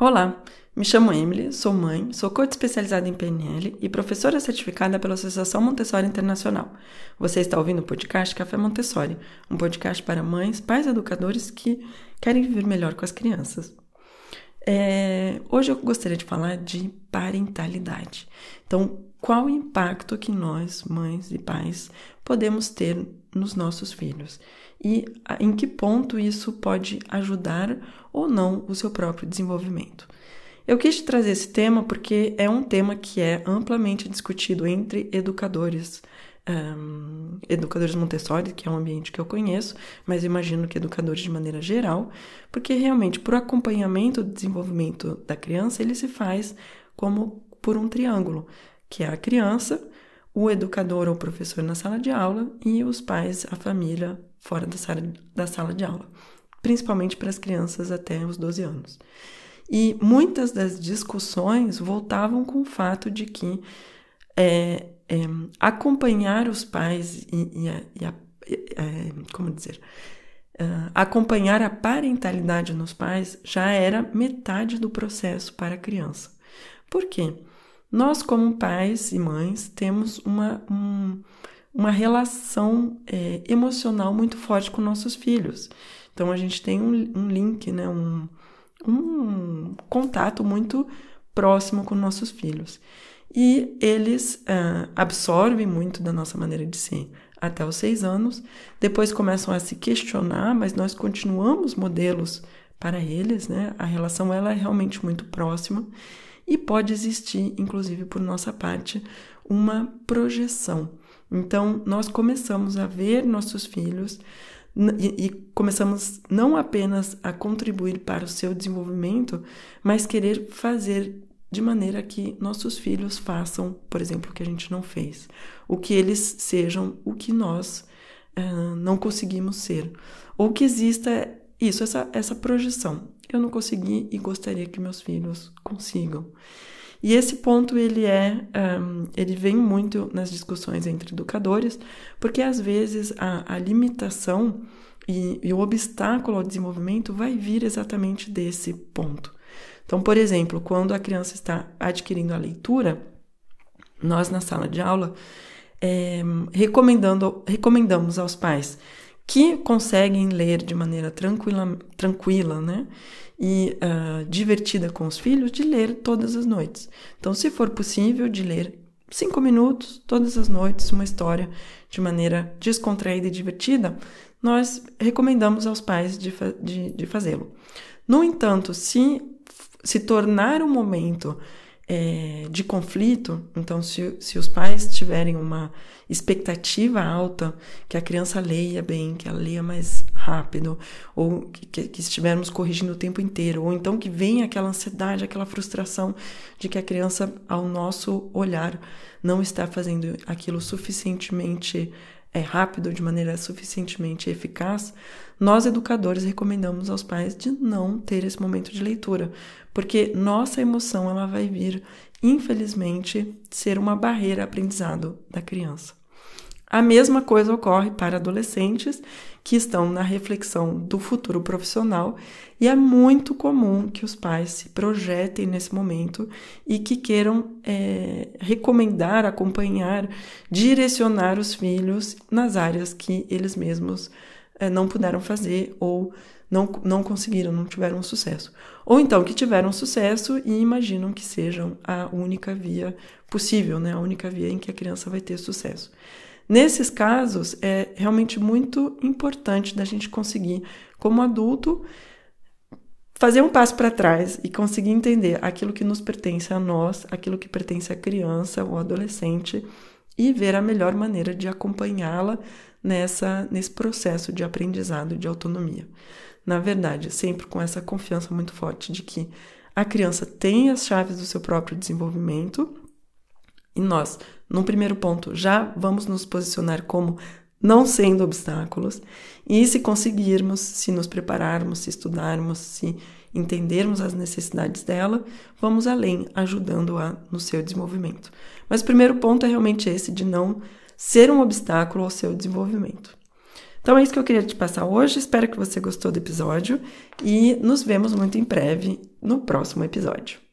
Olá, me chamo Emily, sou mãe, sou coach especializada em PNL e professora certificada pela Associação Montessori Internacional. Você está ouvindo o podcast Café Montessori, um podcast para mães, pais educadores que querem viver melhor com as crianças. É, hoje eu gostaria de falar de parentalidade. Então, qual o impacto que nós, mães e pais, podemos ter nos nossos filhos? E em que ponto isso pode ajudar ou não o seu próprio desenvolvimento? Eu quis trazer esse tema porque é um tema que é amplamente discutido entre educadores, um, educadores Montessori, que é um ambiente que eu conheço, mas imagino que educadores de maneira geral, porque realmente, por acompanhamento do desenvolvimento da criança, ele se faz como por um triângulo, que é a criança, o educador ou professor na sala de aula e os pais, a família fora da sala, da sala de aula, principalmente para as crianças até os 12 anos. E muitas das discussões voltavam com o fato de que é, é, acompanhar os pais e, e, a, e a, é, como dizer, uh, acompanhar a parentalidade nos pais já era metade do processo para a criança. Por quê? Nós, como pais e mães, temos uma, um, uma relação é, emocional muito forte com nossos filhos. Então, a gente tem um, um link, né, um, um contato muito próximo com nossos filhos. E eles uh, absorvem muito da nossa maneira de ser até os seis anos, depois começam a se questionar, mas nós continuamos modelos para eles, né? A relação ela é realmente muito próxima e pode existir, inclusive por nossa parte, uma projeção. Então, nós começamos a ver nossos filhos e, e começamos não apenas a contribuir para o seu desenvolvimento, mas querer fazer de maneira que nossos filhos façam, por exemplo, o que a gente não fez, o que eles sejam o que nós uh, não conseguimos ser, ou que exista isso, essa, essa projeção. Eu não consegui e gostaria que meus filhos consigam. E esse ponto ele é, um, ele vem muito nas discussões entre educadores, porque às vezes a, a limitação e, e o obstáculo ao desenvolvimento vai vir exatamente desse ponto. Então, por exemplo, quando a criança está adquirindo a leitura, nós na sala de aula é, recomendando, recomendamos aos pais que conseguem ler de maneira tranquila, tranquila né? e uh, divertida com os filhos, de ler todas as noites. Então, se for possível, de ler cinco minutos todas as noites uma história de maneira descontraída e divertida, nós recomendamos aos pais de, de, de fazê-lo. No entanto, se se tornar um momento é, de conflito, então se, se os pais tiverem uma expectativa alta que a criança leia bem, que ela leia mais rápido, ou que, que, estivermos corrigindo o tempo inteiro, ou então que venha aquela ansiedade, aquela frustração de que a criança, ao nosso olhar, não está fazendo aquilo suficientemente é rápido, de maneira suficientemente eficaz, nós educadores recomendamos aos pais de não ter esse momento de leitura, porque nossa emoção ela vai vir, infelizmente, ser uma barreira aprendizado da criança. A mesma coisa ocorre para adolescentes que estão na reflexão do futuro profissional e é muito comum que os pais se projetem nesse momento e que queiram é, recomendar, acompanhar, direcionar os filhos nas áreas que eles mesmos é, não puderam fazer ou não, não conseguiram, não tiveram sucesso. Ou então que tiveram sucesso e imaginam que sejam a única via possível, né? a única via em que a criança vai ter sucesso. Nesses casos, é realmente muito importante da gente conseguir, como adulto, fazer um passo para trás e conseguir entender aquilo que nos pertence a nós, aquilo que pertence à criança ou adolescente e ver a melhor maneira de acompanhá-la nessa nesse processo de aprendizado de autonomia. Na verdade, sempre com essa confiança muito forte de que a criança tem as chaves do seu próprio desenvolvimento e nós num primeiro ponto, já vamos nos posicionar como não sendo obstáculos, e se conseguirmos, se nos prepararmos, se estudarmos, se entendermos as necessidades dela, vamos além, ajudando-a no seu desenvolvimento. Mas o primeiro ponto é realmente esse de não ser um obstáculo ao seu desenvolvimento. Então é isso que eu queria te passar hoje. Espero que você gostou do episódio e nos vemos muito em breve no próximo episódio.